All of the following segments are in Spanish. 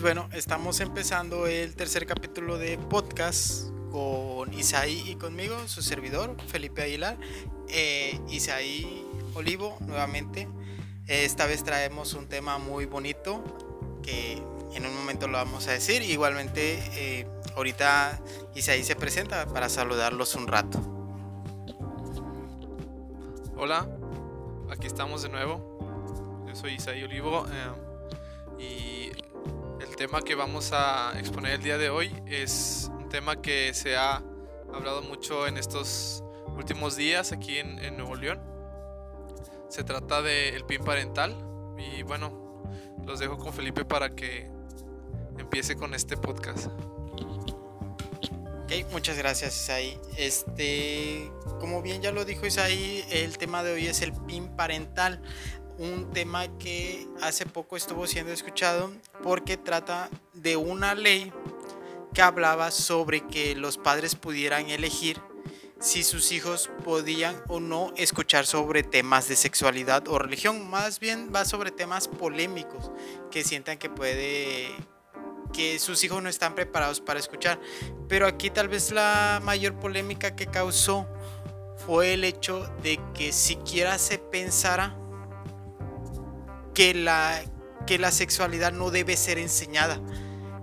Bueno, estamos empezando el tercer capítulo de podcast con Isaí y conmigo, su servidor, Felipe Aguilar. Eh, Isaí Olivo, nuevamente. Esta vez traemos un tema muy bonito que en un momento lo vamos a decir. Igualmente, eh, ahorita Isaí se presenta para saludarlos un rato. Hola, aquí estamos de nuevo. Yo soy Isaí Olivo eh, y tema que vamos a exponer el día de hoy es un tema que se ha hablado mucho en estos últimos días aquí en, Nuevo León. Se trata del PIN parental y bueno, los dejo con Felipe para que empiece con este podcast. Ok, muchas gracias Isaí. Este, como bien ya lo dijo Isaí, el tema de hoy es el PIN parental, un tema que hace poco estuvo siendo escuchado porque trata de una ley que hablaba sobre que los padres pudieran elegir si sus hijos podían o no escuchar sobre temas de sexualidad o religión. Más bien va sobre temas polémicos que sientan que puede que sus hijos no están preparados para escuchar. Pero aquí tal vez la mayor polémica que causó fue el hecho de que siquiera se pensara que la, que la sexualidad no debe ser enseñada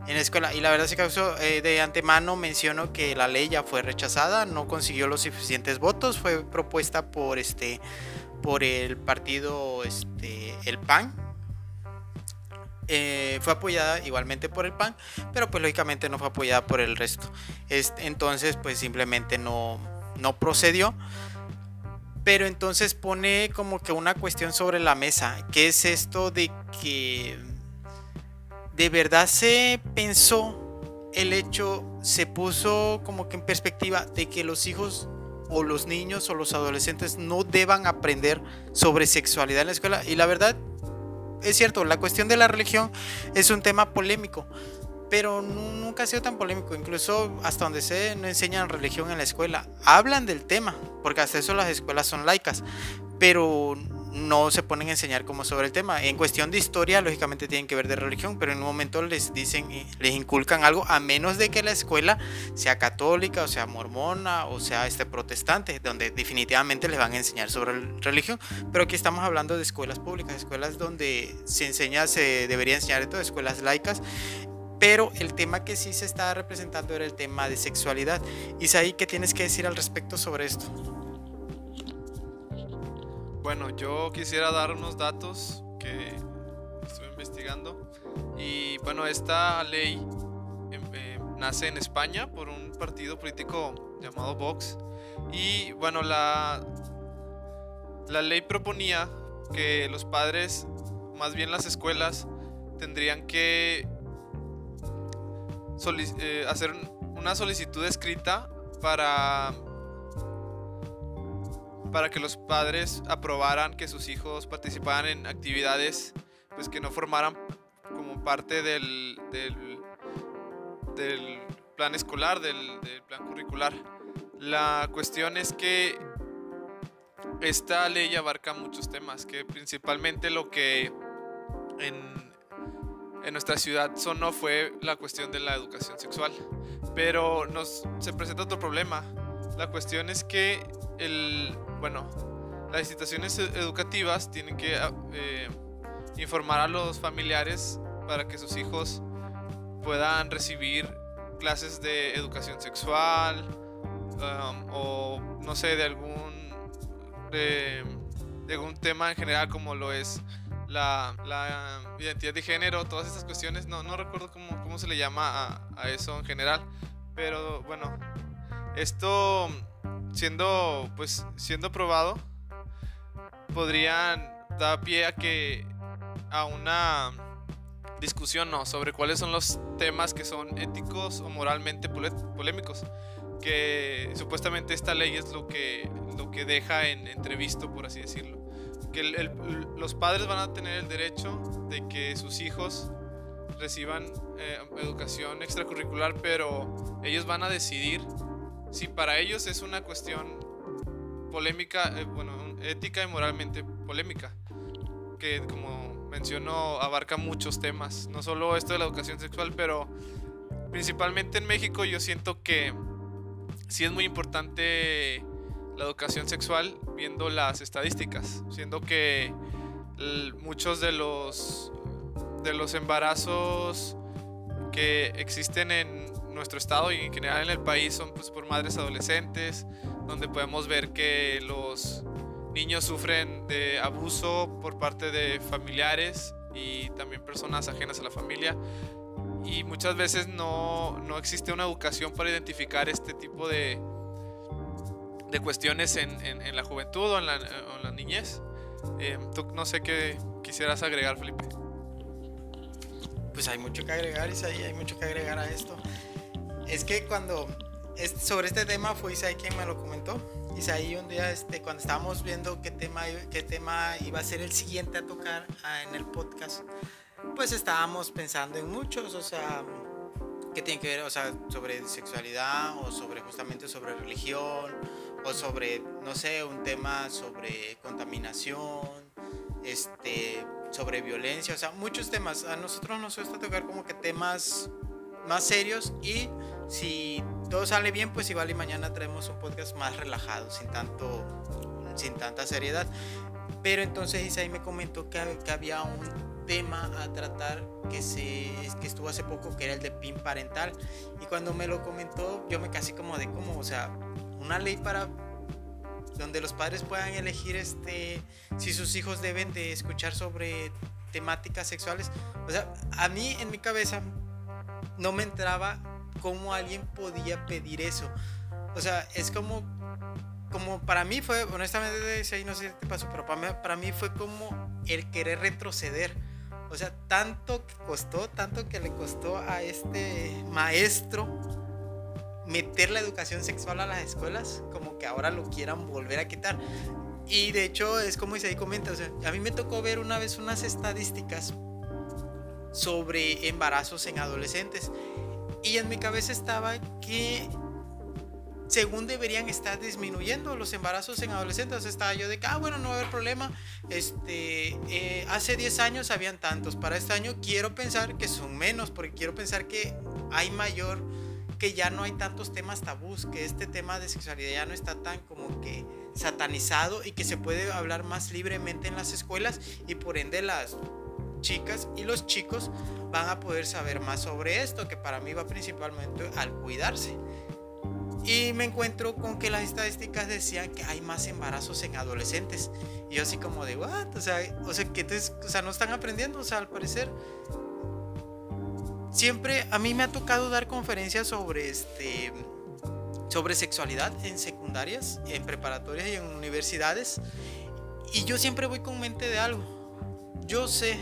en la escuela. Y la verdad se causó, eh, de antemano menciono que la ley ya fue rechazada, no consiguió los suficientes votos, fue propuesta por este por el partido este el PAN. Eh, fue apoyada igualmente por el PAN, pero pues lógicamente no fue apoyada por el resto. Este, entonces pues simplemente no, no procedió. Pero entonces pone como que una cuestión sobre la mesa, que es esto de que de verdad se pensó el hecho, se puso como que en perspectiva de que los hijos o los niños o los adolescentes no deban aprender sobre sexualidad en la escuela. Y la verdad, es cierto, la cuestión de la religión es un tema polémico, pero nunca ha sido tan polémico. Incluso hasta donde sé, no enseñan religión en la escuela. Hablan del tema, porque hasta eso las escuelas son laicas, pero no se ponen a enseñar como sobre el tema. En cuestión de historia, lógicamente tienen que ver de religión, pero en un momento les dicen, les inculcan algo, a menos de que la escuela sea católica, o sea mormona, o sea este protestante, donde definitivamente les van a enseñar sobre religión. Pero aquí estamos hablando de escuelas públicas, escuelas donde se enseña, se debería enseñar todo, escuelas laicas. Pero el tema que sí se estaba representando era el tema de sexualidad. Isaí, ¿qué tienes que decir al respecto sobre esto? Bueno, yo quisiera dar unos datos que estuve investigando. Y bueno, esta ley em, eh, nace en España por un partido político llamado Vox. Y bueno, la, la ley proponía que los padres, más bien las escuelas, tendrían que eh, hacer una solicitud escrita para para que los padres aprobaran que sus hijos participaran en actividades pues que no formaran como parte del, del, plan escolar, del, del, plan curricular. La cuestión es que esta ley abarca muchos temas, que principalmente lo que en, en nuestra ciudad sonó fue la cuestión de la educación sexual. Pero nos, se presenta otro problema. La cuestión es que el, bueno, las instituciones educativas tienen que ah, eh, informar a los familiares para que sus hijos puedan recibir clases de educación sexual um, o no sé de algún de, algún tema en general como lo es la, identidad de género, todas estas cuestiones, no, no recuerdo cómo, cómo se le llama a, a eso en general, pero bueno, esto siendo pues siendo probado podrían dar pie a que a una discusión no sobre cuáles son los temas que son éticos o moralmente polémicos que supuestamente esta ley es lo que lo que deja en entrevisto por así decirlo que los padres van a tener el derecho de que sus hijos reciban eh, educación extracurricular pero ellos van a decidir si para ellos es una cuestión polémica, eh, bueno, ética y moralmente polémica, que como menciono, abarca muchos temas. No solo esto de la educación sexual, pero principalmente en México yo siento que sí es muy importante la educación sexual viendo las estadísticas, siendo que muchos de los de los embarazos que existen en nuestro estado y en general en el país son pues, por madres adolescentes, donde podemos ver que los niños sufren de abuso por parte de familiares y también personas ajenas a la familia. Y muchas veces no, no existe una educación para identificar este tipo de, de cuestiones en, en, la juventud o en la, en la niñez. Eh, tú no sé qué quisieras agregar, Felipe. Pues hay mucho que agregar, Isaí, hay mucho que agregar a esto. Es que cuando sobre este tema fue Isaí quien me lo comentó. Isaí un día este, cuando estábamos viendo qué tema, qué tema iba a ser el siguiente a tocar ah, en el podcast, pues estábamos pensando en muchos, o sea, que tienen que ver, o sea, sobre sexualidad o sobre justamente sobre religión o sobre, no sé, un tema sobre contaminación, este, sobre violencia, o sea, muchos temas. A nosotros nos gusta tocar como que temas más serios y si todo sale bien, pues igual y mañana traemos un podcast más relajado, sin tanto, sin tanta seriedad. Pero entonces Isaí me comentó que, que había un tema a tratar que, se, que estuvo hace poco, que era el de PIN parental. Y cuando me lo comentó, yo me casi como de como, o sea, una ley para donde los padres puedan elegir este si sus hijos deben de escuchar sobre temáticas sexuales. O sea, a mí en mi cabeza no me entraba cómo alguien podía pedir eso. O sea, es como como para mí fue, honestamente, si ahí no sé qué pasó, pero para mí, para mí fue como el querer retroceder. O sea, tanto que costó, tanto que le costó a este maestro meter la educación sexual a las escuelas, como que ahora lo quieran volver a quitar. Y de hecho es como ahí comenta, o sea, a mí me tocó ver una vez unas estadísticas sobre embarazos en adolescentes. Y en mi cabeza estaba que según deberían estar disminuyendo los embarazos en adolescentes. Estaba yo de que, ah, bueno, no va a haber problema. Este, eh, hace 10 años habían tantos. Para este año quiero pensar que son menos, porque quiero pensar que hay mayor, que ya no hay tantos temas tabús, que este tema de sexualidad ya no está tan como que satanizado y que se puede hablar más libremente en las escuelas y por ende las chicas y los chicos van a poder saber más sobre esto, que para mí va principalmente al cuidarse. Y me encuentro con que las estadísticas decían que hay más embarazos en adolescentes. Y yo así como de, what? O sea, o sea, que o sea, no están aprendiendo, o sea, al parecer. Siempre a mí me ha tocado dar conferencias sobre este sobre sexualidad en secundarias, en preparatorias y en universidades. Y yo siempre voy con mente de algo. Yo sé,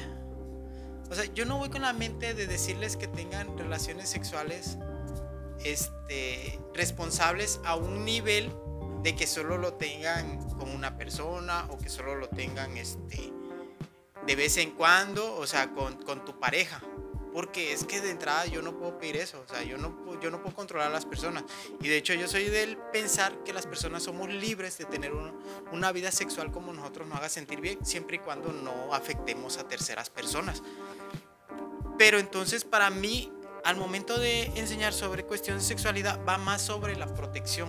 o sea, yo no voy con la mente de decirles que tengan relaciones sexuales este, responsables a un nivel de que solo lo tengan con una persona o que solo lo tengan este, de vez en cuando, o sea, con, con tu pareja. Porque es que de entrada yo no puedo pedir eso, o sea, yo no, yo no puedo controlar a las personas. Y de hecho yo soy del pensar que las personas somos libres de tener una vida sexual como nosotros nos haga sentir bien, siempre y cuando no afectemos a terceras personas. Pero entonces para mí al momento de enseñar sobre cuestiones de sexualidad va más sobre la protección,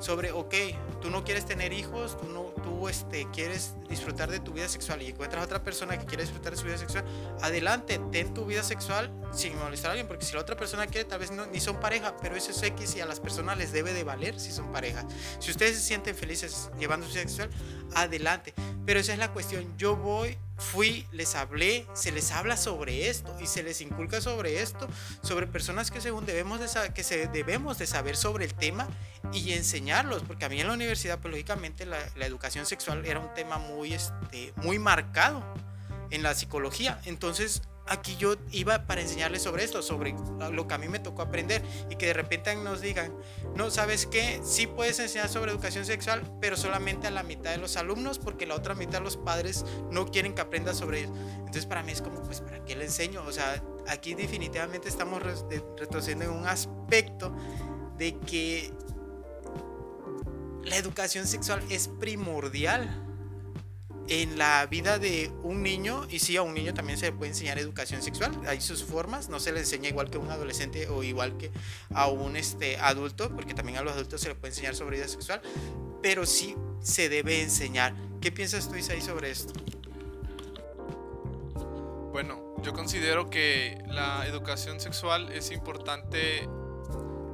sobre, ok, tú no quieres tener hijos, tú, no, tú este, quieres disfrutar de tu vida sexual y encuentras a otra persona que quiere disfrutar de su vida sexual, adelante, ten tu vida sexual sin molestar a alguien, porque si la otra persona quiere, tal vez no, ni son pareja, pero eso es X y a las personas les debe de valer si son pareja. Si ustedes se sienten felices llevando su sexual, adelante. Pero esa es la cuestión, yo voy fui, les hablé, se les habla sobre esto y se les inculca sobre esto, sobre personas que según debemos de, que se, debemos de saber sobre el tema y enseñarlos, porque a mí en la universidad, pues lógicamente la, la educación sexual era un tema muy, este, muy marcado en la psicología, entonces aquí yo iba para enseñarles sobre esto, sobre lo que a mí me tocó aprender y que de repente nos digan, no, ¿sabes qué? Sí puedes enseñar sobre educación sexual, pero solamente a la mitad de los alumnos porque la otra mitad de los padres no quieren que aprenda sobre ello. Entonces para mí es como, pues, ¿para qué le enseño? O sea, aquí definitivamente estamos retrocediendo en un aspecto de que la educación sexual es primordial en la vida de un niño, y sí, a un niño también se le puede enseñar educación sexual, hay sus formas, no se le enseña igual que a un adolescente o igual que a un este, adulto, porque también a los adultos se le puede enseñar sobre vida sexual, pero sí se debe enseñar. ¿Qué piensas tú, Isaí, sobre esto? Bueno, yo considero que la educación sexual es importante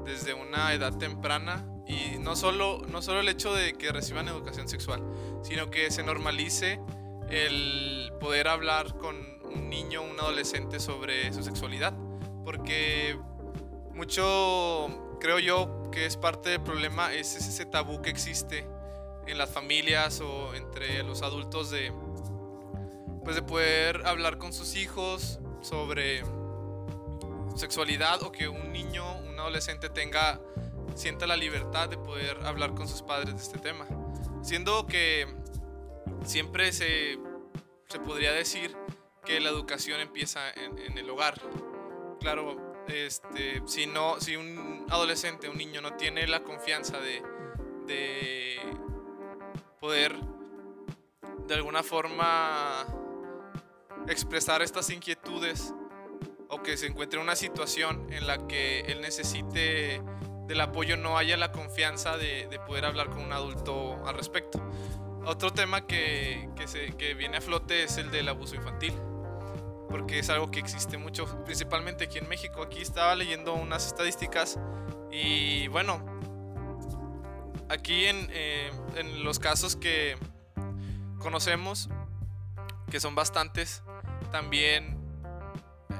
desde una edad temprana y no solo, no solo el hecho de que reciban educación sexual, sino que se normalice el poder hablar con un niño, un adolescente sobre su sexualidad. Porque mucho, creo yo, que es parte del problema, es ese tabú que existe en las familias o entre los adultos de, pues de poder hablar con sus hijos sobre sexualidad o que un niño, un adolescente tenga sienta la libertad de poder hablar con sus padres de este tema. Siendo que siempre se, se podría decir que la educación empieza en, el hogar. Claro, este, si, no, si un adolescente, un niño no tiene la confianza de, de poder de alguna forma expresar estas inquietudes o que se encuentre en una situación en la que él necesite del apoyo no haya la confianza de, poder hablar con un adulto al respecto. Otro tema que, que, viene a flote es el del abuso infantil, porque es algo que existe mucho, principalmente aquí en México. Aquí estaba leyendo unas estadísticas y bueno, aquí en, eh, en los casos que conocemos, que son bastantes, también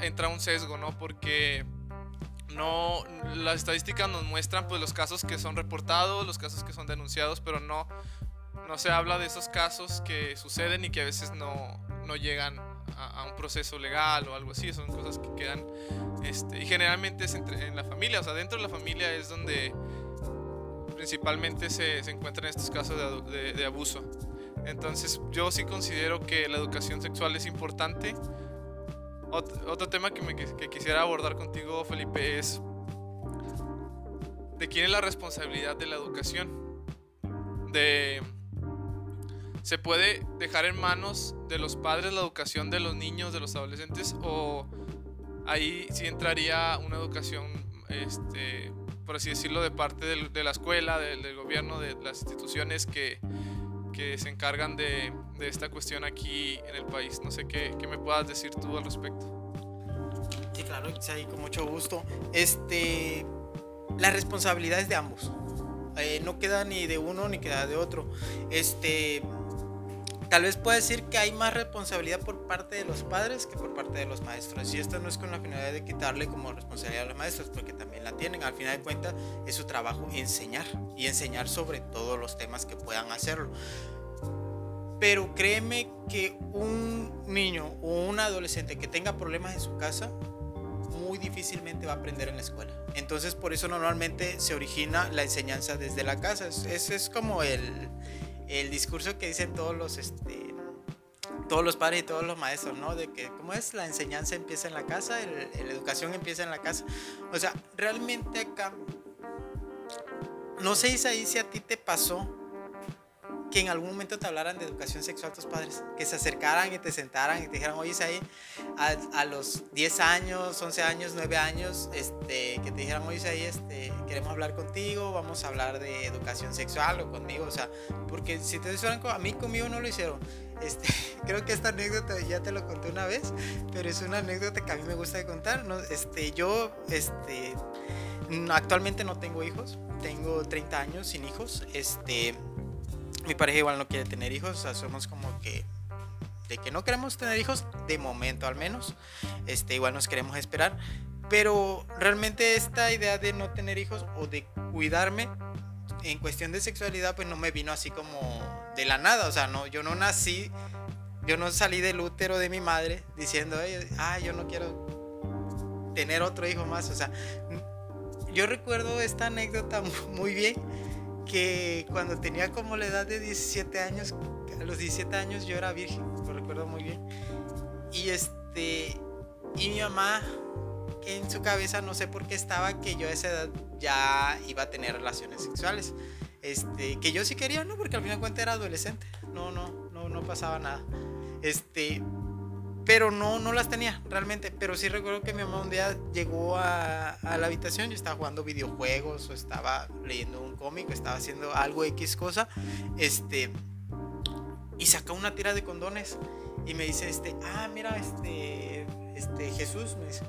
entra un sesgo, ¿no? Porque no las estadísticas nos muestran pues los casos que son reportados, los casos que son denunciados, pero no no se habla de esos casos que suceden y que a veces no, no llegan a, un proceso legal o algo así, son cosas que quedan este, y generalmente es entre, en la familia, o sea, dentro de la familia es donde principalmente se, se encuentran estos casos de, de abuso. Entonces yo sí considero que la educación sexual es importante otro, tema que, me, que quisiera abordar contigo, Felipe, es de quién es la responsabilidad de la educación. De se puede dejar en manos de los padres la educación de los niños, de los adolescentes, o ahí sí entraría una educación, este, por así decirlo, de parte de la escuela, del gobierno, de las instituciones que, que se encargan de, de, esta cuestión aquí en el país. No sé qué, qué me puedas decir tú al respecto. Sí, claro, sí, con mucho gusto. Este, la responsabilidad es de ambos. Eh, no queda ni de uno ni queda de otro. Este, tal vez pueda decir que hay más responsabilidad por parte de los padres que por parte de los maestros. Y esto no es con la finalidad de quitarle como responsabilidad a los maestros, porque también la tienen. Al final de cuentas, es su trabajo enseñar y enseñar sobre todos los temas que puedan hacerlo. Pero créeme que un niño o un adolescente que tenga problemas en su casa, muy difícilmente va a aprender en la escuela. Entonces por eso normalmente se origina la enseñanza desde la casa. Ese es como el, el discurso que dicen todos los, este, todos los padres y todos los maestros, ¿no? De que, ¿cómo es? La enseñanza empieza en la casa, la educación empieza en la casa. O sea, realmente acá, no sé Isaí si a ti te pasó que en algún momento te hablaran de educación sexual tus padres, que se acercaran y te sentaran y te dijeran, oye, Isaí, a, a los 10 años, 11 años, 9 años, este, que te dijeran, oye, Isaí, este, queremos hablar contigo, vamos a hablar de educación sexual o conmigo, o sea, porque si te dijeran, a mí conmigo no lo hicieron. Este, creo que esta anécdota ya te lo conté una vez, pero es una anécdota que a mí me gusta de contar. ¿no? Este, yo este, actualmente no tengo hijos, tengo 30 años sin hijos. Este, mi pareja igual no quiere tener hijos, o sea, somos como que de que no queremos tener hijos, de momento al menos. Este, igual nos queremos esperar. Pero realmente esta idea de no tener hijos o de cuidarme en cuestión de sexualidad, pues no me vino así como de la nada. O sea, no, yo no nací, yo no salí del útero de mi madre diciendo, ay, yo no quiero tener otro hijo más. O sea, yo recuerdo esta anécdota muy bien que cuando tenía como la edad de 17 años, a los 17 años yo era virgen, lo recuerdo muy bien. Y este, y mi mamá en su cabeza, no sé por qué estaba, que yo a esa edad ya iba a tener relaciones sexuales. Este, que yo sí quería, ¿no? Porque al final de cuentas era adolescente, no, no, no, no pasaba nada. Este, pero no, no las tenía realmente. Pero sí recuerdo que mi mamá un día llegó a, a la habitación, yo estaba jugando videojuegos o estaba leyendo un cómic, estaba haciendo algo X cosa, este, y sacó una tira de condones y me dice, este, ah, mira, este, este, Jesús, me dice,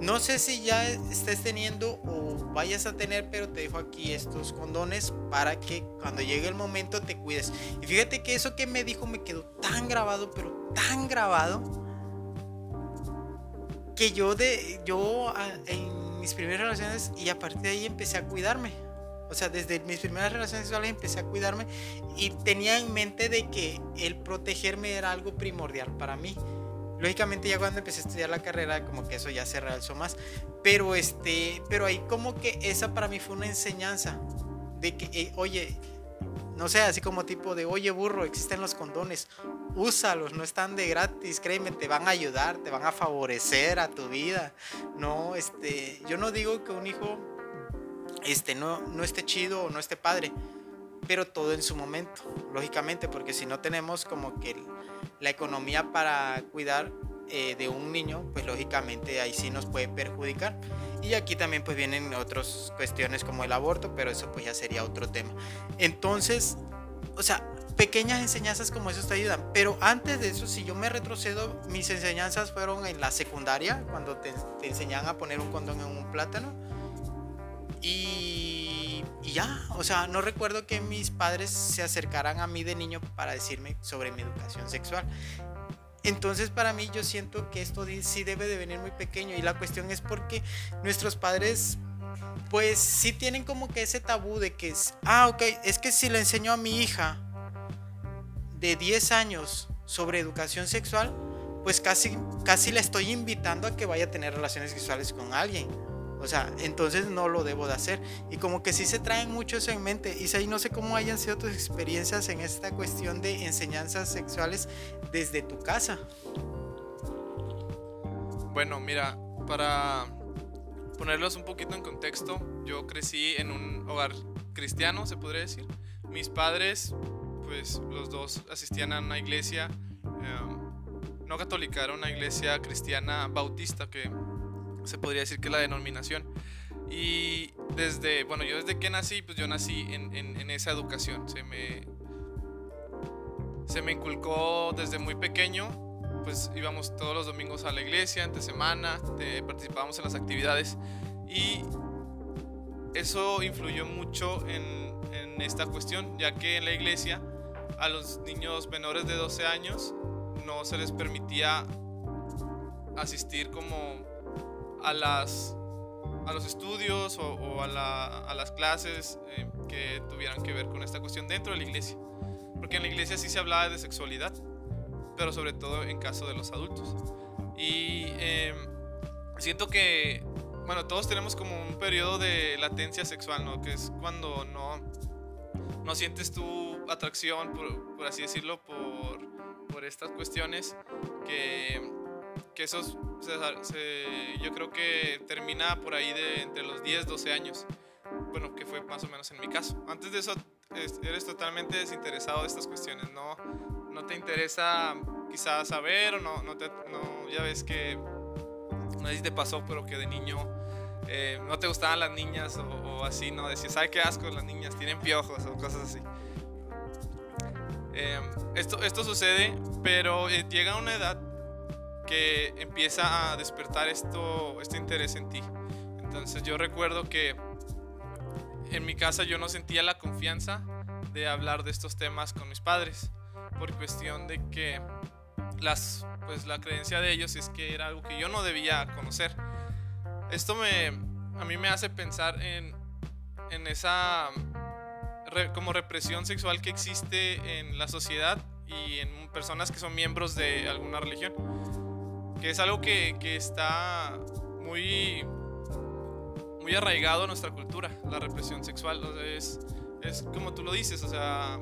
no sé si ya estés teniendo o vayas a tener, pero te dejo aquí estos condones para que cuando llegue el momento te cuides. Y fíjate que eso que me dijo me quedó tan grabado, pero tan grabado, que yo de yo en mis primeras relaciones y a partir de ahí empecé a cuidarme. O sea, desde mis primeras relaciones sexuales empecé a cuidarme y tenía en mente de que el protegerme era algo primordial para mí. Lógicamente ya cuando empecé a estudiar la carrera como que eso ya se realzó más, pero este, pero ahí como que esa para mí fue una enseñanza de que eh, oye, no sé, así como tipo de, oye burro, existen los condones, úsalos, no están de gratis, créeme, te van a ayudar, te van a favorecer a tu vida. No, este, yo no digo que un hijo este, no, no esté chido o no esté padre, pero todo en su momento, lógicamente, porque si no tenemos como que la economía para cuidar eh, de un niño, pues lógicamente ahí sí nos puede perjudicar. Y aquí también pues vienen otras cuestiones como el aborto, pero eso pues ya sería otro tema. Entonces, o sea, pequeñas enseñanzas como eso te ayudan. Pero antes de eso, si yo me retrocedo, mis enseñanzas fueron en la secundaria, cuando te, te enseñan a poner un condón en un plátano. Y ya, o sea, no recuerdo que mis padres se acercaran a mí de niño para decirme sobre mi educación sexual. Entonces para mí yo siento que esto sí debe de venir muy pequeño y la cuestión es porque nuestros padres pues sí tienen como que ese tabú de que es, ah, ok, es que si le enseño a mi hija de 10 años sobre educación sexual, pues casi, casi la estoy invitando a que vaya a tener relaciones sexuales con alguien. O sea, entonces no lo debo de hacer. Y como que sí se traen mucho eso en mente. Y ahí no sé cómo hayan sido tus experiencias en esta cuestión de enseñanzas sexuales desde tu casa. Bueno, mira, para ponerlos un poquito en contexto, yo crecí en un hogar cristiano, se podría decir. Mis padres, pues los dos asistían a una iglesia, em, no católica, era una iglesia cristiana bautista que se podría decir que la denominación. Y desde, bueno, yo desde que nací, pues yo nací en, en, esa educación. Se me, se me inculcó desde muy pequeño, pues íbamos todos los domingos a la iglesia, entre semana, participábamos en las actividades y eso influyó mucho en, en, esta cuestión, ya que en la iglesia a los niños menores de 12 años no se les permitía asistir como a, las, a los estudios o, a, las clases eh, que tuvieran que ver con esta cuestión dentro de la iglesia. Porque en la iglesia sí se hablaba de sexualidad, pero sobre todo en caso de los adultos. Y em, siento que, bueno, todos tenemos como un periodo de latencia sexual, ¿no? Que es cuando no, no sientes tu atracción, por, por así decirlo, por, por estas cuestiones que que eso yo creo que termina por ahí de entre los 10, 12 años. Bueno, que fue más o menos en mi caso. Antes de eso eres totalmente desinteresado de estas cuestiones, no, no te interesa quizás saber o no, no, te, no ya ves que, no sé si te pasó, pero que de niño eh, no te gustaban las niñas o, así, ¿no? Decías, ay, qué asco las niñas, tienen piojos o cosas así. Eh, esto, esto sucede, pero eh, llega una edad que empieza a despertar esto, este interés en ti. Entonces yo recuerdo que en mi casa yo no sentía la confianza de hablar de estos temas con mis padres por cuestión de que las pues la creencia de ellos es que era algo que yo no debía conocer. Esto me a mí me hace pensar en en esa como represión sexual que existe en la sociedad y en personas que son miembros de alguna religión que es algo que, que está muy, muy arraigado en nuestra cultura, la represión sexual. es, es como tú lo dices, o sea,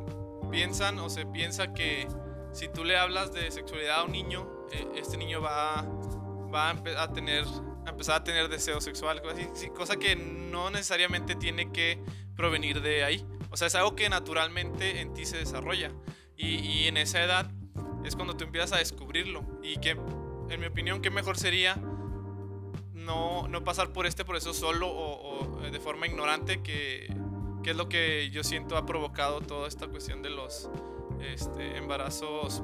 piensan o se piensa que si tú le hablas de sexualidad a un niño, eh, este niño va, va a, tener, a empezar a tener deseo sexual, cosa, cosa que no necesariamente tiene que provenir de ahí. O sea, es algo que naturalmente en ti se desarrolla. Y, y en esa edad es cuando tú empiezas a descubrirlo. Y que, en mi opinión, qué mejor sería no, no pasar por este proceso solo o, o de forma ignorante, que, que, es lo que yo siento ha provocado toda esta cuestión de los este, embarazos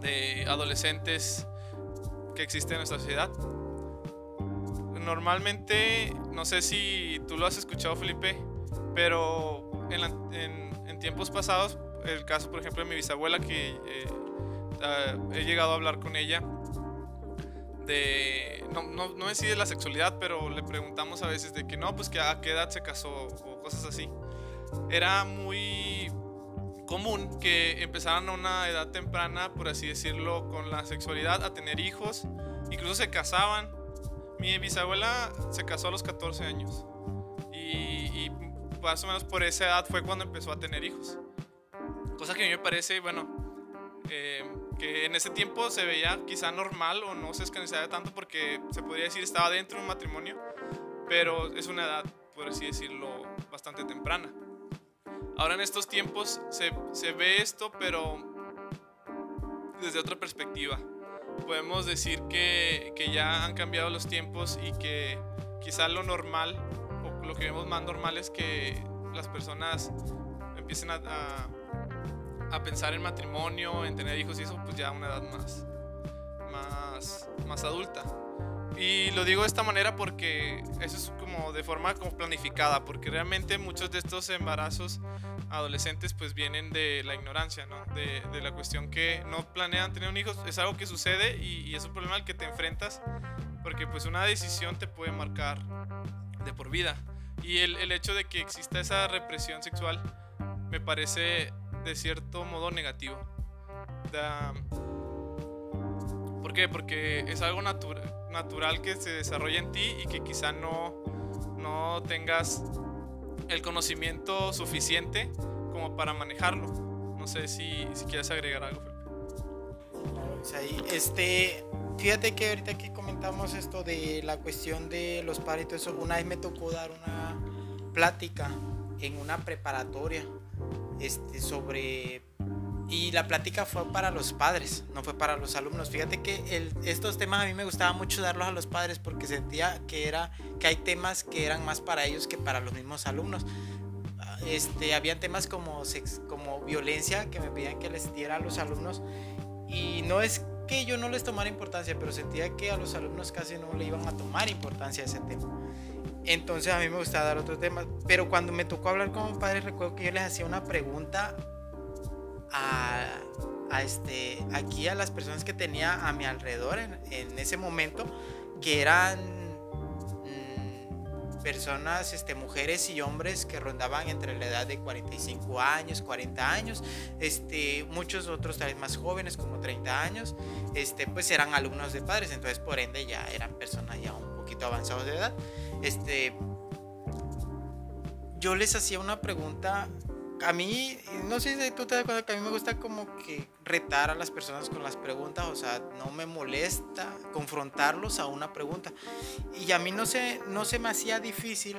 de adolescentes que existen en nuestra sociedad. Normalmente, no sé si tú lo has escuchado, Felipe, pero en, en, tiempos pasados, el caso, por ejemplo, de mi bisabuela, que eh, ah, he llegado a hablar con ella, no, no, no de la sexualidad, pero le preguntamos a veces de que no, pues que a qué edad se casó o cosas así. Era muy común que empezaran a una edad temprana, por así decirlo, con la sexualidad, a tener hijos, incluso se casaban. Mi bisabuela se casó a los 14 años y, más o menos por esa edad fue cuando empezó a tener hijos. Cosa que a mí me parece, bueno, eh, que en ese tiempo se veía quizá normal o no se escanizaba tanto porque se podría decir estaba dentro de un matrimonio, pero es una edad, por así decirlo, bastante temprana. Ahora en estos tiempos se, se ve esto, pero desde otra perspectiva. Podemos decir que, que, ya han cambiado los tiempos y que quizá lo normal, o lo que vemos más normal es que las personas empiecen a, a, pensar en matrimonio, en tener hijos y eso, pues ya a una edad más, más, más adulta. Y lo digo de esta manera porque eso es como de forma como planificada, porque realmente muchos de estos embarazos adolescentes pues vienen de la ignorancia, ¿no? de, de, la cuestión que no planean tener un hijo, es algo que sucede y, y, es un problema al que te enfrentas, porque pues una decisión te puede marcar de por vida. Y el, el hecho de que exista esa represión sexual me parece de cierto modo negativo. Da, ¿Por qué? Porque es algo natural que se desarrolla en ti y que quizá no, no tengas el conocimiento suficiente como para manejarlo. No sé si, si quieres agregar algo, Felipe. Este, fíjate que ahorita que comentamos esto de la cuestión de los padres eso, una vez me tocó dar una plática en una preparatoria este, sobre y la plática fue para los padres, no fue para los alumnos. Fíjate que el, estos temas a mí me gustaba mucho darlos a los padres porque sentía que, era, que hay temas que eran más para ellos que para los mismos alumnos. Este, habían temas como, sex, como violencia que me pedían que les diera a los alumnos y no es que yo no les tomara importancia, pero sentía que a los alumnos casi no le iban a tomar importancia a ese tema. Entonces a mí me gustaba dar otros temas, pero cuando me tocó hablar con padres recuerdo que yo les hacía una pregunta a, este, aquí a las personas que tenía a mi alrededor en, en ese momento, que eran mmm, personas, este, mujeres y hombres que rondaban entre la edad de 45 años, 40 años, este, muchos otros tal vez más jóvenes, como 30 años, este, pues eran alumnos de padres, entonces por ende ya eran personas ya un poquito avanzados de edad. Este, yo les hacía una pregunta a mí, no sé si tú te das cuenta que a mí me gusta como que retar a las personas con las preguntas, o sea, no me molesta confrontarlos a una pregunta. Y a mí no se, no se me hacía difícil,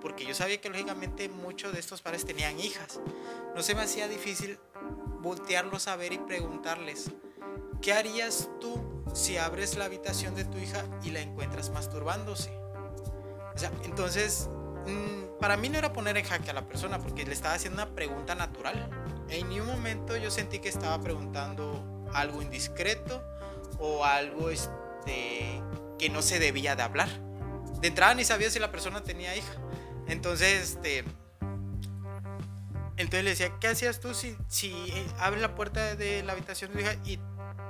porque yo sabía que lógicamente muchos de estos padres tenían hijas, no se me hacía difícil voltearlos a ver y preguntarles, ¿qué harías tú si abres la habitación de tu hija y la encuentras masturbándose? O sea, entonces Mm, para mí no era poner en jaque a la persona porque le estaba haciendo una pregunta natural. En ningún momento yo sentí que estaba preguntando algo indiscreto o algo este, que no se debía de hablar. De entrada ni sabía si la persona tenía hija. Entonces, este, entonces le decía, ¿qué hacías tú si, si eh, abres la puerta de la habitación de tu hija y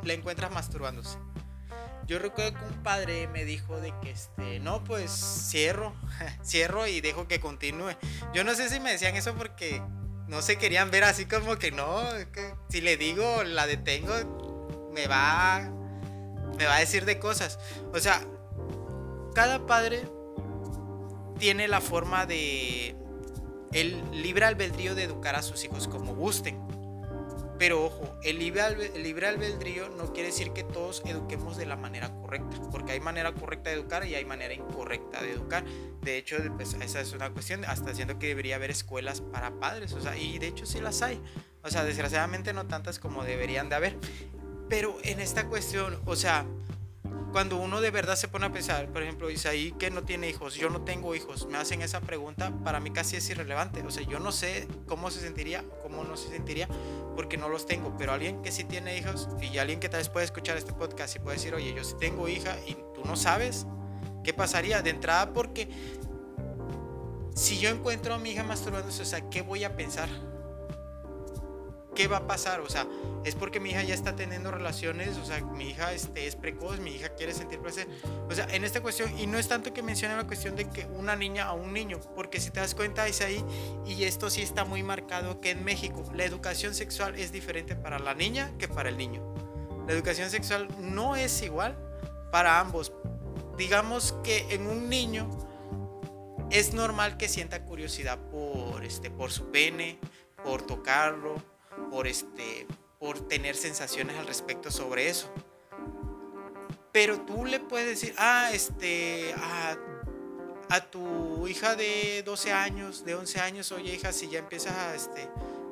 la encuentras masturbándose? Yo recuerdo que un padre me dijo de que este, no, pues cierro, cierro y dejo que continúe. Yo no sé si me decían eso porque no se querían ver así como que no, si le digo, la detengo, me va, me va a decir de cosas. O sea, cada padre tiene la forma de el libre albedrío de educar a sus hijos como gusten. Pero ojo, el libre, el libre albedrío no quiere decir que todos eduquemos de la manera correcta, porque hay manera correcta de educar y hay manera incorrecta de educar. De hecho, pues, esa es una cuestión, hasta siento que debería haber escuelas para padres, o sea, y de hecho sí las hay. O sea, desgraciadamente no tantas como deberían de haber. Pero en esta cuestión, o sea, cuando uno de verdad se pone a pensar, por ejemplo, Isaí que no tiene hijos, yo no tengo hijos, me hacen esa pregunta, para mí casi es irrelevante. O sea, yo no sé cómo se sentiría, cómo no se sentiría, porque no los tengo. Pero alguien que sí tiene hijos y alguien que tal vez puede escuchar este podcast y puede decir, oye, yo sí tengo hija y tú no sabes, ¿qué pasaría? De entrada, porque si yo encuentro a mi hija masturbándose, o sea, ¿qué voy a pensar? ¿Qué va a pasar? O sea, es porque mi hija ya está teniendo relaciones, o sea, mi hija este, es precoz, mi hija quiere sentir placer. O sea, en esta cuestión, y no es tanto que mencione la cuestión de que una niña a un niño, porque si te das cuenta es ahí, y esto sí está muy marcado, que en México la educación sexual es diferente para la niña que para el niño. La educación sexual no es igual para ambos. Digamos que en un niño es normal que sienta curiosidad por, este, por su pene, por tocarlo, por, este, por tener sensaciones al respecto sobre eso. Pero tú le puedes decir, ah, este, a, tu hija de 12 años, de 11 años, oye hija, si ya empiezas a, este,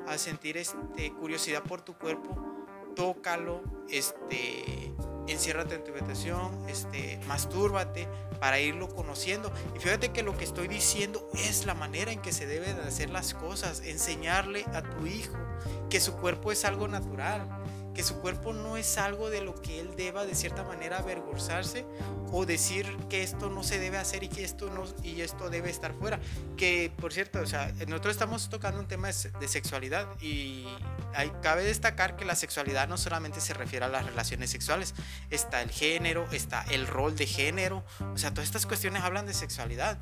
a sentir este, curiosidad por tu cuerpo, tócalo, este, enciérrate en tu habitación, este, mastúrbate para irlo conociendo. Y fíjate que lo que estoy diciendo es la manera en que se deben de hacer las cosas, enseñarle a tu hijo que su cuerpo es algo natural, que su cuerpo no es algo de lo que él deba de cierta manera avergonzarse o decir que esto no se debe hacer y que esto no y esto debe estar fuera. Que por cierto, o sea, nosotros estamos tocando un tema de sexualidad y hay, cabe destacar que la sexualidad no solamente se refiere a las relaciones sexuales, está el género, está el rol de género, o sea, todas estas cuestiones hablan de sexualidad.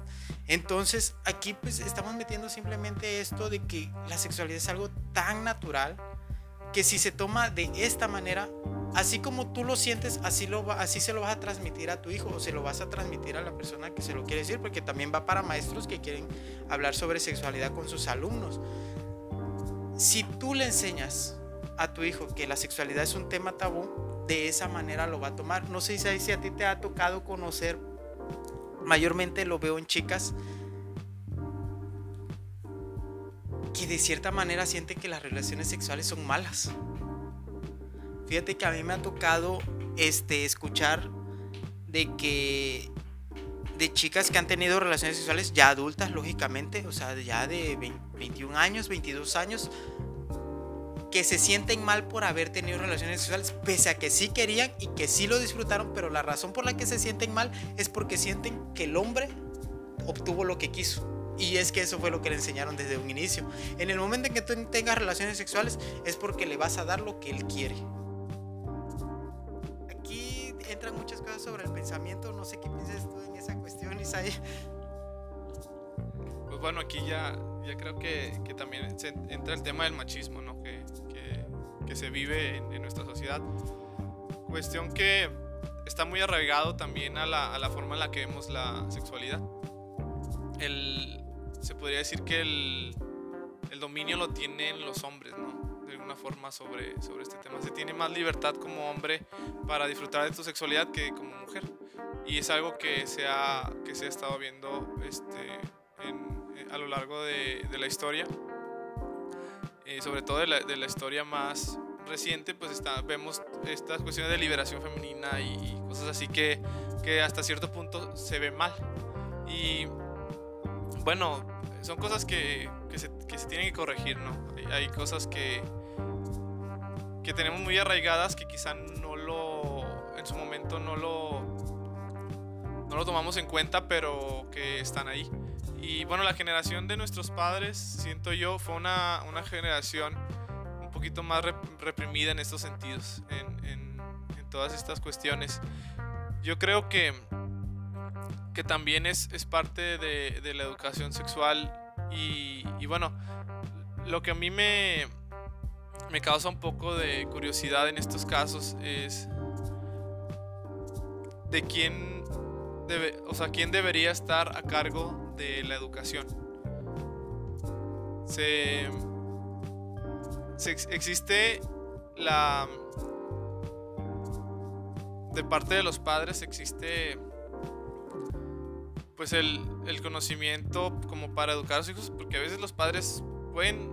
Entonces, aquí pues estamos metiendo simplemente esto de que la sexualidad es algo tan natural que si se toma de esta manera, así como tú lo sientes, así, lo va, así se lo vas a transmitir a tu hijo o se lo vas a transmitir a la persona que se lo quiere decir, porque también va para maestros que quieren hablar sobre sexualidad con sus alumnos. Si tú le enseñas a tu hijo que la sexualidad es un tema tabú, de esa manera lo va a tomar. No sé si a ti te ha tocado conocer, mayormente lo veo en chicas, de cierta manera sienten que las relaciones sexuales son malas. Fíjate que a mí me ha tocado este, escuchar de que de chicas que han tenido relaciones sexuales ya adultas, lógicamente, o sea, ya de 21 años, 22 años, que se sienten mal por haber tenido relaciones sexuales, pese a que sí querían y que sí lo disfrutaron, pero la razón por la que se sienten mal es porque sienten que el hombre obtuvo lo que quiso. Y es que eso fue lo que le enseñaron desde un inicio. En el momento en que tú tengas relaciones sexuales es porque le vas a dar lo que él quiere. Aquí entran muchas cosas sobre el pensamiento. No sé qué piensas tú en esa cuestión, Isaí. Pues bueno, aquí ya, ya creo que, que también entra el tema del machismo, ¿no? Que, que, que se vive en, en, nuestra sociedad. Cuestión que está muy arraigado también a la, a la forma en la que vemos la sexualidad. El, se podría decir que el, el dominio lo tienen los hombres, ¿no? De alguna forma sobre, sobre este tema. Se tiene más libertad como hombre para disfrutar de tu sexualidad que como mujer. Y es algo que se ha, que se ha estado viendo este, a lo largo de, de la historia. Eh, sobre todo de la, de la, historia más reciente, pues está, vemos estas cuestiones de liberación femenina y cosas así que, que hasta cierto punto se ve mal. Y bueno, son cosas que, que, se, que, se, tienen que corregir, ¿no? Hay, cosas que, que tenemos muy arraigadas que quizá no lo, en su momento no lo, no lo tomamos en cuenta, pero que están ahí. Y bueno, la generación de nuestros padres, siento yo, fue una, una generación un poquito más reprimida en estos sentidos, en, en, en todas estas cuestiones. Yo creo que que también es, es parte de, de, la educación sexual y, y, bueno, lo que a mí me, me causa un poco de curiosidad en estos casos es de quién, debe, o sea, quién debería estar a cargo de la educación. Se, existe la... De parte de los padres existe pues el, el, conocimiento como para educar a sus hijos, porque a veces los padres pueden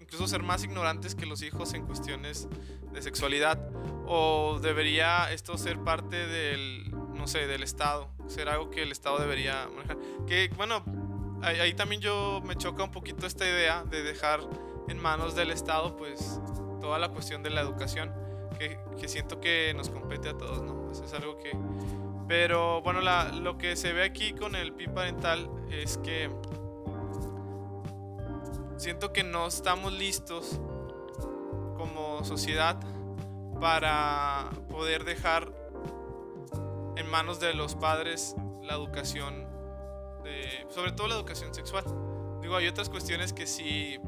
incluso ser más ignorantes que los hijos en cuestiones de sexualidad, o debería esto ser parte del, no sé, del Estado, ser algo que el Estado debería manejar. Que bueno, ahí, también yo me choca un poquito esta idea de dejar en manos del Estado pues toda la cuestión de la educación, que, que siento que nos compete a todos, ¿no? Es algo que... Pero bueno, lo que se ve aquí con el PIN parental es que siento que no estamos listos como sociedad para poder dejar en manos de los padres la educación, sobre todo la educación sexual. Digo, hay otras cuestiones que sí,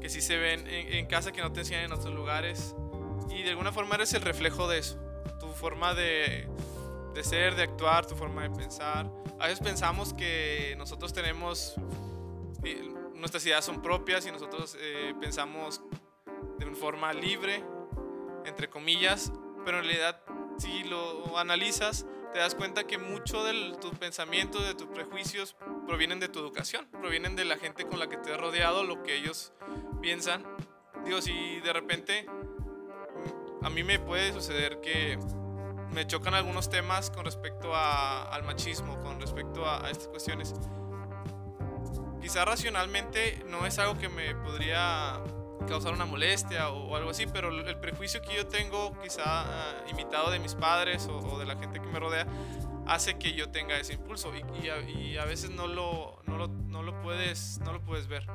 que sí se ven en, casa que no te enseñan en otros lugares y de alguna forma eres el reflejo de eso. Tu forma de, de ser, de actuar, tu forma de pensar. A veces pensamos que nosotros tenemos, eh, nuestras ideas son propias y nosotros eh, pensamos de una forma libre, entre comillas, pero en realidad si lo analizas, te das cuenta que mucho de tus pensamientos, de tus prejuicios, provienen de tu educación, provienen de la gente con la que te has rodeado, lo que ellos piensan. Digo, si de repente a mí me puede suceder que me chocan algunos temas con respecto al machismo, con respecto a, a estas cuestiones. Quizá racionalmente no es algo que me podría causar una molestia o, algo así, pero el prejuicio que yo tengo, quizá uh, imitado de mis padres o, de la gente que me rodea, hace que yo tenga ese impulso y, y, a, veces no lo, no lo, no, lo, puedes, no lo puedes ver.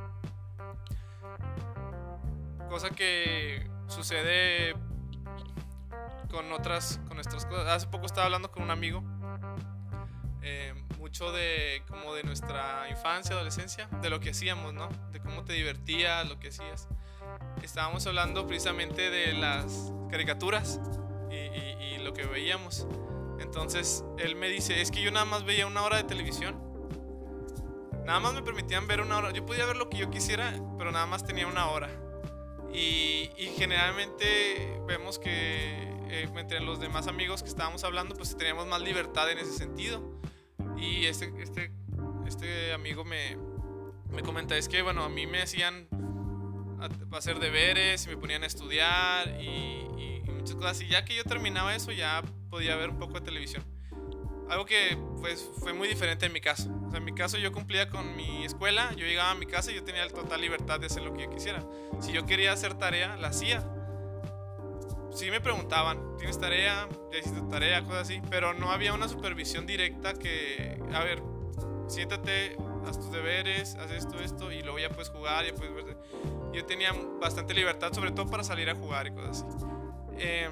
Cosa que sucede con otras, con nuestras cosas. Hace poco estaba hablando con un amigo, eh, mucho de como de nuestra infancia, adolescencia, de lo que hacíamos, ¿no? De cómo te divertías, lo que hacías estábamos hablando precisamente de las caricaturas y, lo que veíamos. Entonces él me dice, es que yo nada más veía una hora de televisión. Nada más me permitían ver una hora. Yo podía ver lo que yo quisiera, pero nada más tenía una hora. Y, generalmente vemos que eh, entre los demás amigos que estábamos hablando, pues teníamos más libertad en ese sentido. Y este, este, este amigo me, me comenta, es que bueno, a mí me hacían hacer deberes y me ponían a estudiar y, muchas cosas. Y ya que yo terminaba eso, ya podía ver un poco de televisión. Algo que pues, fue muy diferente en mi caso. O sea, en mi caso yo cumplía con mi escuela, yo llegaba a mi casa y yo tenía total libertad de hacer lo que yo quisiera. Si yo quería hacer tarea, la hacía. Sí me preguntaban, ¿tienes tarea? ¿Ya hiciste tarea? Cosas así. Pero no había una supervisión directa que, a ver, siéntate, haz tus deberes, haz esto, esto, y luego ya puedes jugar, ya puedes ver yo tenía bastante libertad, sobre todo para salir a jugar y cosas así. Em,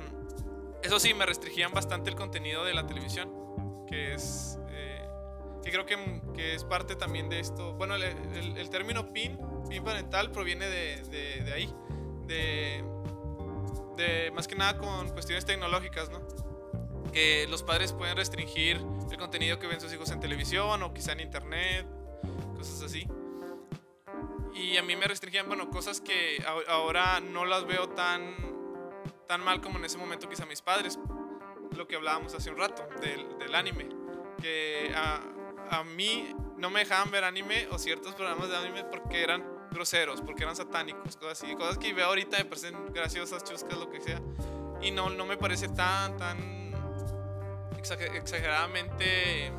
eso sí, me restringían bastante el contenido de la televisión, que es... Eh, que creo que, que, es parte también de esto. Bueno, el, el, término PIN, PIN parental, proviene de, de, de ahí. De, de, más que nada con cuestiones tecnológicas, ¿no? Que los padres pueden restringir el contenido que ven sus hijos en televisión o quizá en internet, cosas así. Y a mí me restringían, bueno, cosas que ahora no las veo tan, tan mal como en ese momento quizá mis padres. Lo que hablábamos hace un rato del, del anime. Que a, a, mí no me dejaban ver anime o ciertos programas de anime porque eran groseros, porque eran satánicos, cosas así. Cosas que veo ahorita me parecen graciosas, chuscas, lo que sea. Y no, no me parece tan, tan exageradamente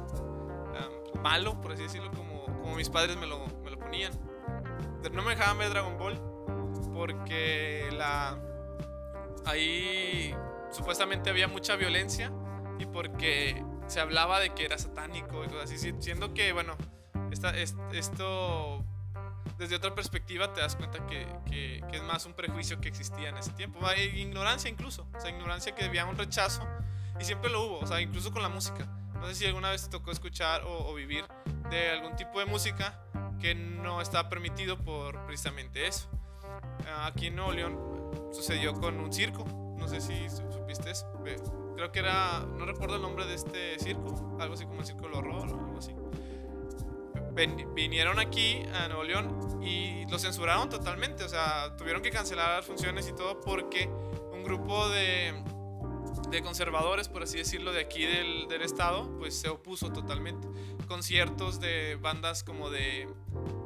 malo, por así decirlo, como, como mis padres me lo, me lo ponían no me dejaban ver Dragon Ball porque la ahí supuestamente había mucha violencia y porque se hablaba de que era satánico y cosas así, siendo que, bueno, esta, esto desde otra perspectiva te das cuenta que, que, es más un prejuicio que existía en ese tiempo, ignorancia incluso, o sea, ignorancia que había un rechazo y siempre lo hubo, o sea, incluso con la música. No sé si alguna vez te tocó escuchar o, o vivir de algún tipo de música que no está permitido por precisamente eso. Aquí en Nuevo León sucedió con un circo, no sé si supiste eso. Creo que era, no recuerdo el nombre de este circo, algo así como el Circo del Horror o algo así. Vinieron aquí a Nuevo León y lo censuraron totalmente. O sea, tuvieron que cancelar funciones y todo porque un grupo de, de conservadores, por así decirlo, de aquí del, del, estado, pues se opuso totalmente. Conciertos de bandas como de,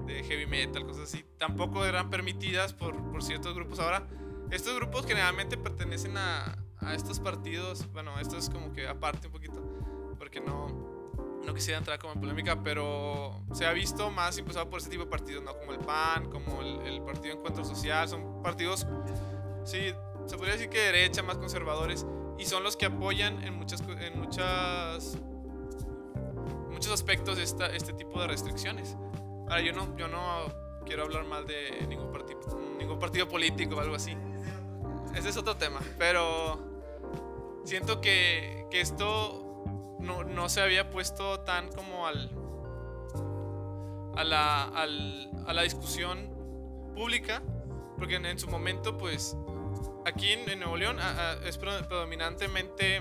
de heavy metal, cosas así, tampoco eran permitidas por, por ciertos grupos. Ahora, estos grupos generalmente pertenecen a, a estos partidos, bueno, esto es como que aparte un poquito, porque no, no quisiera entrar como en polémica, pero se ha visto más impulsado por este tipo de partidos, ¿no? Como el PAN, como el, Partido Encuentro Social, son partidos, sí, se podría decir que de derecha, más conservadores, y son los que apoyan en muchas, en muchas, muchos aspectos esta, este tipo de restricciones. Ahora, yo no, yo no quiero hablar mal de ningún partido, ningún partido político o algo así. Ese es otro tema, pero siento que, que esto no, no se había puesto tan como al a la, a la discusión pública, porque en, su momento, pues, aquí en, Nuevo León es predominantemente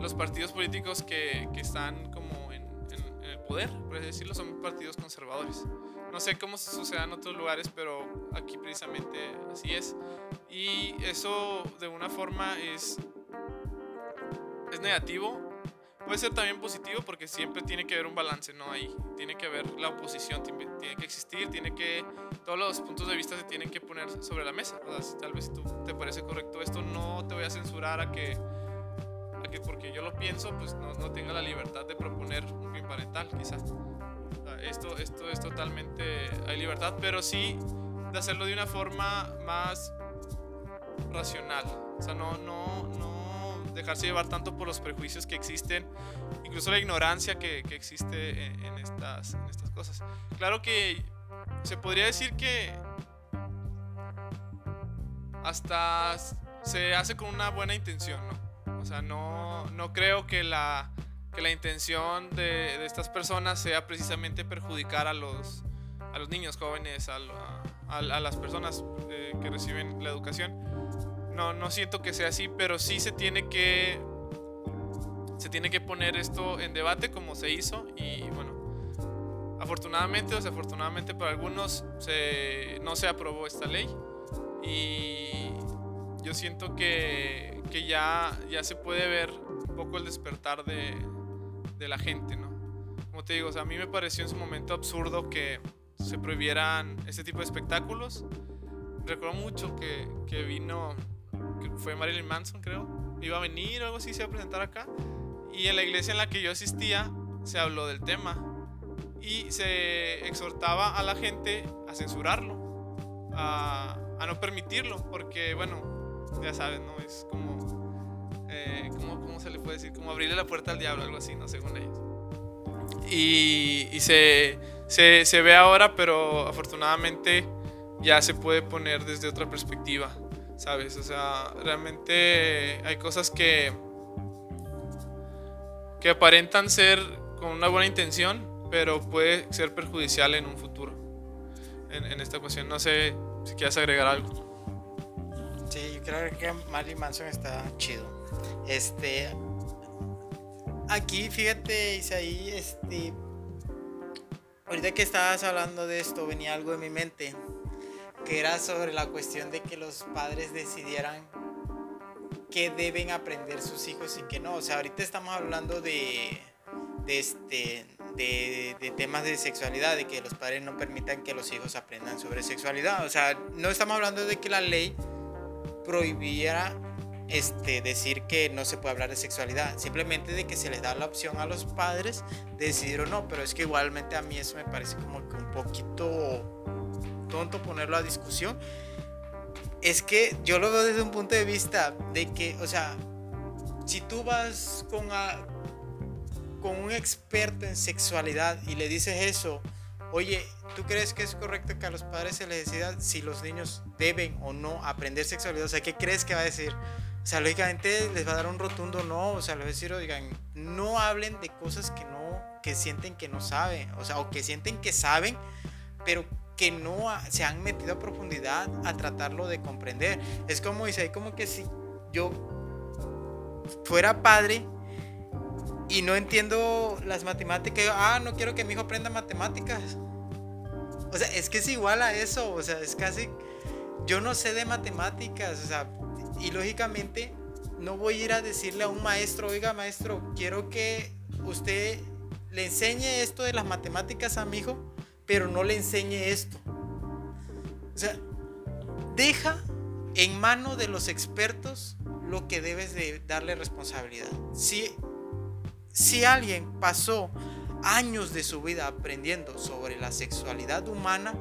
los partidos políticos que, que están como en, en, el poder, por así decirlo, son partidos conservadores. No sé cómo se sucede en otros lugares, pero aquí precisamente así es. Y eso de una forma es es negativo, puede ser también positivo porque siempre tiene que haber un balance, ¿no? Ahí tiene que haber la oposición, tiene que existir, tiene que, todos los puntos de vista se tienen que poner sobre la mesa. tal vez si tú te parece correcto esto, no te voy a censurar a que, a que porque yo lo pienso, pues no, no tenga la libertad de proponer un fin parental, quizás. esto, esto es totalmente, hay libertad, pero sí de hacerlo de una forma más racional. O sea, no, no, no dejarse llevar tanto por los prejuicios que existen, incluso la ignorancia que, que existe en, estas, en estas cosas. Claro que se podría decir que hasta se hace con una buena intención, ¿no? O sea, no, no creo que la, que la intención de, de, estas personas sea precisamente perjudicar a los, a los niños jóvenes, a, a, las personas eh, que reciben la educación no, no siento que sea así, pero sí se tiene que se tiene que poner esto en debate como se hizo y bueno, afortunadamente o desafortunadamente para algunos se, no se aprobó esta ley y yo siento que, que ya, ya se puede ver un poco el despertar de, de la gente, ¿no? Como te digo, a mí me pareció en su momento absurdo que se prohibieran este tipo de espectáculos. Recuerdo mucho que, que vino fue Marilyn Manson, creo, iba a venir o algo así, se iba a presentar acá. Y en la iglesia en la que yo asistía se habló del tema y se exhortaba a la gente a censurarlo, a, a no permitirlo, porque bueno, ya sabes, ¿no? Es como, eh, ¿cómo se le puede decir? Como abrirle la puerta al diablo, algo así, ¿no? Según ellos. Y, y se, se, se ve ahora, pero afortunadamente ya se puede poner desde otra perspectiva. ¿Sabes? O sea, realmente hay cosas que, que aparentan ser con una buena intención, pero puede ser perjudicial en un futuro. En, esta ocasión, no sé si quieres agregar algo. Sí, yo creo que Marilyn Manson está chido. Este. Aquí, fíjate, Isaí, este. Ahorita que estabas hablando de esto, venía algo en mi mente que era sobre la cuestión de que los padres decidieran qué deben aprender sus hijos y qué no. O sea, ahorita estamos hablando de, de, este, de, temas de sexualidad, de que los padres no permitan que los hijos aprendan sobre sexualidad. O sea, no estamos hablando de que la ley prohibiera este, decir que no se puede hablar de sexualidad, simplemente de que se les da la opción a los padres de decidir o no, pero es que igualmente a mí eso me parece como que un poquito tonto ponerlo a discusión, es que yo lo veo desde un punto de vista de que, o sea, si tú vas con, con un experto en sexualidad y le dices eso, oye, ¿tú crees que es correcto que a los padres se les decida si los niños deben o no aprender sexualidad? O sea, ¿qué crees que va a decir? O sea, lógicamente les va a dar un rotundo no, o sea, les va a decir, oigan, no hablen de cosas que no, que sienten que no saben, o sea, o que sienten que saben, pero que no se han metido a profundidad a tratarlo de comprender. Es como dice, como que si yo fuera padre y no entiendo las matemáticas. Ah, no quiero que mi hijo aprenda matemáticas. O sea, es que es igual a eso. O sea, es casi. Yo no sé de matemáticas. O sea, y lógicamente no voy a ir a decirle a un maestro, oiga maestro, quiero que usted le enseñe esto de las matemáticas a mi hijo, pero no le enseñe esto. O sea, deja en mano de los expertos lo que debes de darle responsabilidad. Si, si alguien pasó años de su vida aprendiendo sobre la sexualidad humana,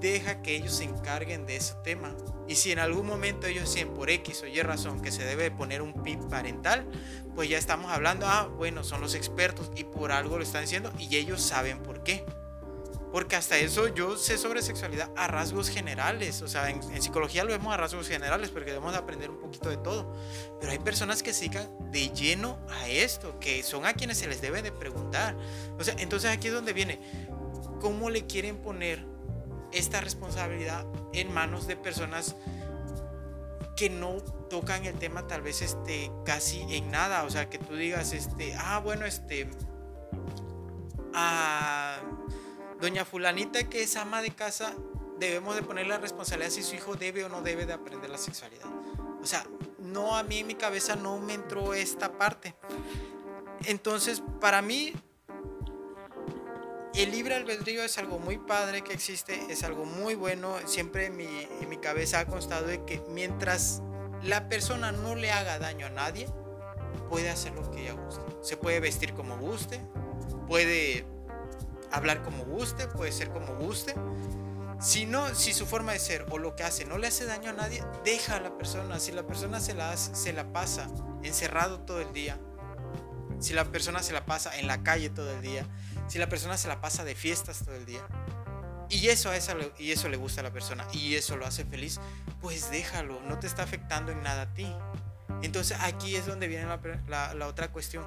deja que ellos se encarguen de ese tema. Y si en algún momento ellos sienten por X o Y razón que se debe poner un PIB parental, pues ya estamos hablando, ah, bueno, son los expertos y por algo lo están diciendo y ellos saben por qué. Porque hasta eso yo sé sobre sexualidad a rasgos generales. O sea, en, psicología lo vemos a rasgos generales porque debemos aprender un poquito de todo. Pero hay personas que sigan de lleno a esto, que son a quienes se les debe de preguntar. O sea, entonces aquí es donde viene. ¿Cómo le quieren poner esta responsabilidad en manos de personas que no tocan el tema tal vez este casi en nada, o sea, que tú digas este, ah, bueno, este a doña fulanita que es ama de casa, debemos de poner la responsabilidad si su hijo debe o no debe de aprender la sexualidad. O sea, no a mí en mi cabeza no me entró esta parte. Entonces, para mí el libre albedrío es algo muy padre que existe, es algo muy bueno. Siempre en mi, mi cabeza ha constado de que mientras la persona no le haga daño a nadie, puede hacer lo que ella guste. Se puede vestir como guste, puede hablar como guste, puede ser como guste. Si no, si su forma de ser o lo que hace no le hace daño a nadie, deja a la persona. Si la persona se la, se la pasa encerrado todo el día, si la persona se la pasa en la calle todo el día, si la persona se la pasa de fiestas todo el día y eso, a esa, y eso le gusta a la persona y eso lo hace feliz, pues déjalo, no te está afectando en nada a ti. Entonces aquí es donde viene la, la otra cuestión.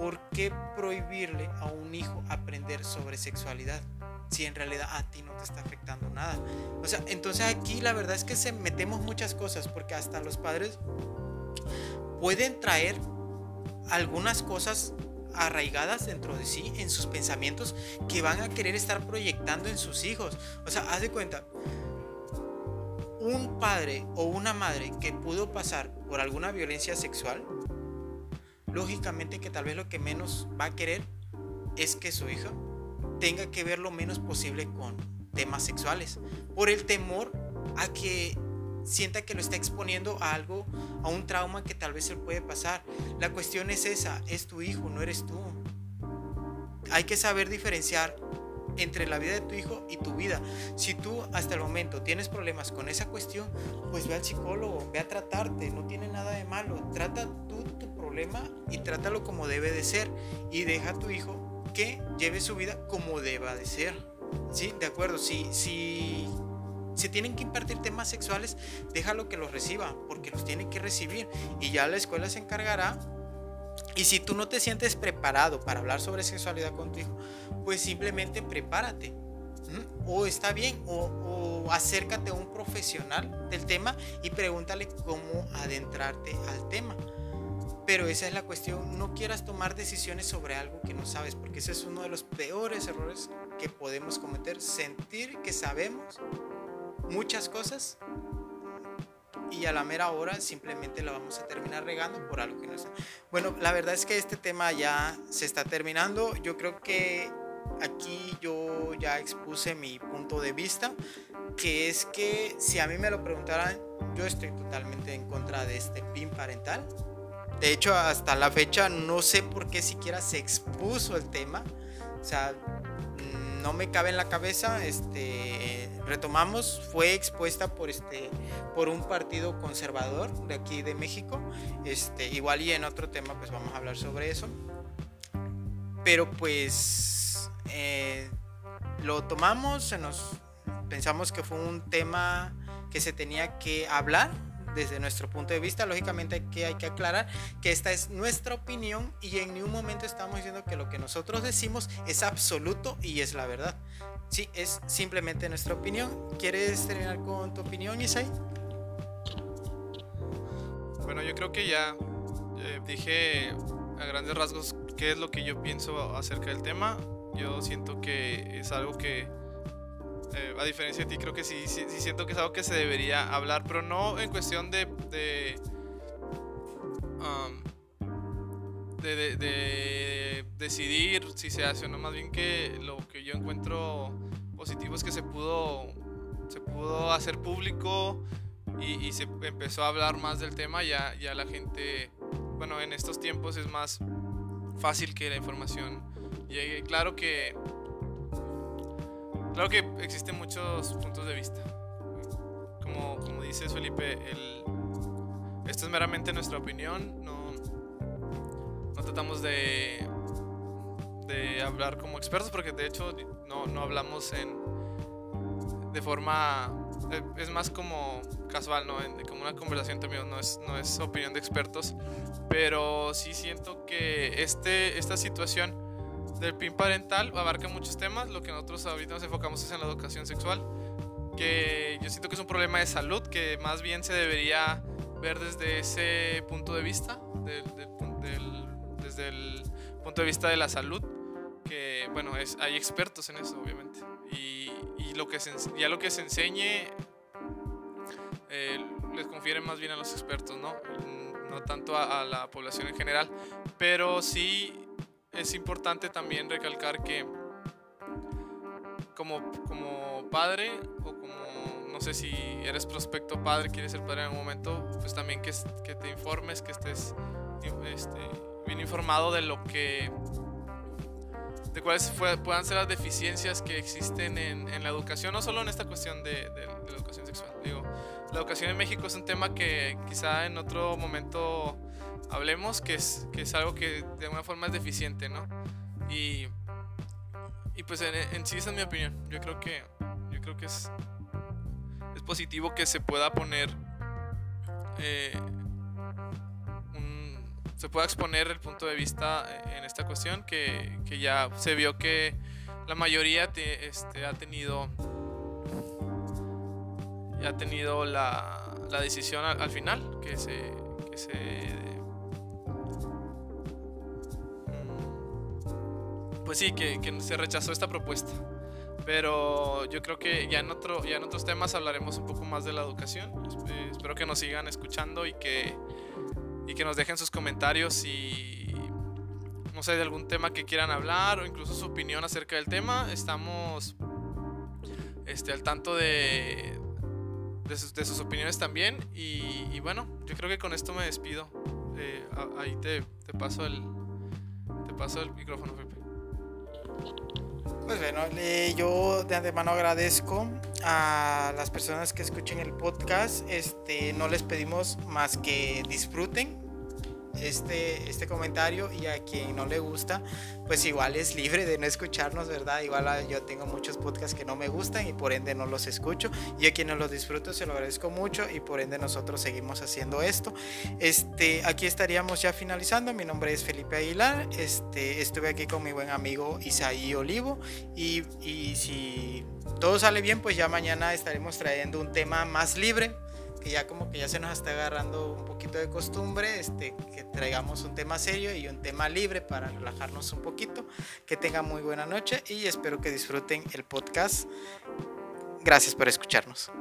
¿Por qué prohibirle a un hijo aprender sobre sexualidad? si en realidad a ti no te está afectando nada. O sea, entonces aquí la verdad es que se metemos muchas cosas porque hasta los padres pueden traer algunas cosas arraigadas dentro de sí, en sus pensamientos, que van a querer estar proyectando en sus hijos. O sea, haz de cuenta, un padre o una madre que pudo pasar por alguna violencia sexual, lógicamente que tal vez lo que menos va a querer es que su hija tenga que ver lo menos posible con temas sexuales, por el temor a que sienta que lo está exponiendo a algo, a un trauma que tal vez él puede pasar. La cuestión es esa, es tu hijo, no eres tú. Hay que saber diferenciar entre la vida de tu hijo y tu vida. Si tú hasta el momento tienes problemas con esa cuestión, pues ve al psicólogo, ve a tratarte, no tiene nada de malo. Trata problema y trátalo como debe de ser y deja a tu hijo que lleve su vida como deba de ser. ¿Sí? De acuerdo, si, si si tienen que impartir temas sexuales, déjalo que los reciba, porque los tiene que recibir. Y ya la escuela se encargará. Y si tú no te sientes preparado para hablar sobre sexualidad con tu hijo, pues simplemente prepárate. O está bien, o, o acércate a un profesional del tema y pregúntale cómo adentrarte al tema. Pero esa es la cuestión, no quieras tomar decisiones sobre algo que no sabes, porque ese es uno de los peores errores que podemos cometer, sentir que sabemos muchas cosas y a la mera hora simplemente la vamos a terminar regando por algo que no está. Bueno, la verdad es que este tema ya se está terminando. Yo creo que aquí yo ya expuse mi punto de vista, que es que si a mí me lo preguntaran, yo estoy totalmente en contra de este PIN parental. De hecho, hasta la fecha no sé por qué siquiera se expuso el tema. O sea, no me cabe en la cabeza, este, retomamos, fue expuesta por, este, por un partido conservador de aquí de México, este, igual y en otro tema pues vamos a hablar sobre eso, pero pues eh, lo tomamos, nos, pensamos que fue un tema que se tenía que hablar desde nuestro punto de vista. Lógicamente que hay que aclarar que esta es nuestra opinión y en ningún momento estamos diciendo que lo que nosotros decimos es absoluto y es la verdad. Sí, es simplemente nuestra opinión. ¿Quieres terminar con tu opinión, Isai? Bueno, yo creo que ya eh, dije a grandes rasgos qué es lo que yo pienso acerca del tema. Yo siento que es algo que, eh, a diferencia de ti, creo que sí, sí, siento que es algo que se debería hablar, pero no en cuestión de... de, um, de, decidir si se hace o no, más bien que lo que yo encuentro positivo es que se pudo, se pudo hacer público y, y se empezó a hablar más del tema, ya, ya la gente, bueno, en estos tiempos es más fácil que la información llegue. Claro que claro que existen muchos puntos de vista. Como, como dice Felipe, el, esto es meramente nuestra opinión, no, no tratamos de, de hablar como expertos porque de hecho no, no hablamos en, de forma es más como casual, ¿no? como una conversación también, no es, no es opinión de expertos, pero sí siento que este, esta situación del PIN parental abarca muchos temas, lo que nosotros ahorita nos enfocamos es en la educación sexual, que yo siento que es un problema de salud que más bien se debería ver desde ese punto de vista, desde el punto de vista de la salud, que bueno, es, hay expertos en eso, obviamente. Y, y lo que ya lo que se enseñe eh, les confiere más bien a los expertos, ¿no? No tanto a, la población en general. Pero sí es importante también recalcar que como, como padre o como, no sé si eres prospecto padre, quieres ser padre en algún momento, pues también que, que te informes, que estés este, bien informado de lo que de cuáles puedan ser las deficiencias que existen en, la educación, no solo en esta cuestión de, de, la educación sexual. Digo, la educación en México es un tema que quizá en otro momento hablemos, que es, que es algo que de alguna forma es deficiente, ¿no? Y, y pues en, en, sí esa es mi opinión. Yo creo que, yo creo que es, es positivo que se pueda poner eh, se pueda exponer el punto de vista eh, en esta cuestión, que, que ya se vio que la mayoría este, ha tenido ha tenido la, la decisión al, final, que se, que se pues sí, que, se rechazó esta propuesta. Pero yo creo que ya en, otro, ya en otros temas hablaremos un poco más de la educación. Espero que nos sigan escuchando y que y que nos dejen sus comentarios y no sé de algún tema que quieran hablar o incluso su opinión acerca del tema. Estamos este, al tanto de, de, sus, opiniones también. Y, bueno, yo creo que con esto me despido. Eh, ahí te, te, paso el, te paso el micrófono, Pepe. Pues bueno, yo de antemano agradezco a las personas que escuchen el podcast. Este, no les pedimos más que disfruten este, este comentario y a quien no le gusta, pues igual es libre de no escucharnos, ¿verdad? Igual ah, yo tengo muchos podcasts que no me gustan y por ende no los escucho y a quienes los disfruto se lo agradezco mucho y por ende nosotros seguimos haciendo esto. Este, aquí estaríamos ya finalizando. Mi nombre es Felipe Aguilar. Este, estuve aquí con mi buen amigo Isaí Olivo y, y si todo sale bien, pues ya mañana estaremos trayendo un tema más libre que ya como que ya se nos está agarrando un poquito de costumbre, este, que traigamos un tema serio y un tema libre para relajarnos un poquito. Que tengan muy buena noche y espero que disfruten el podcast. Gracias por escucharnos.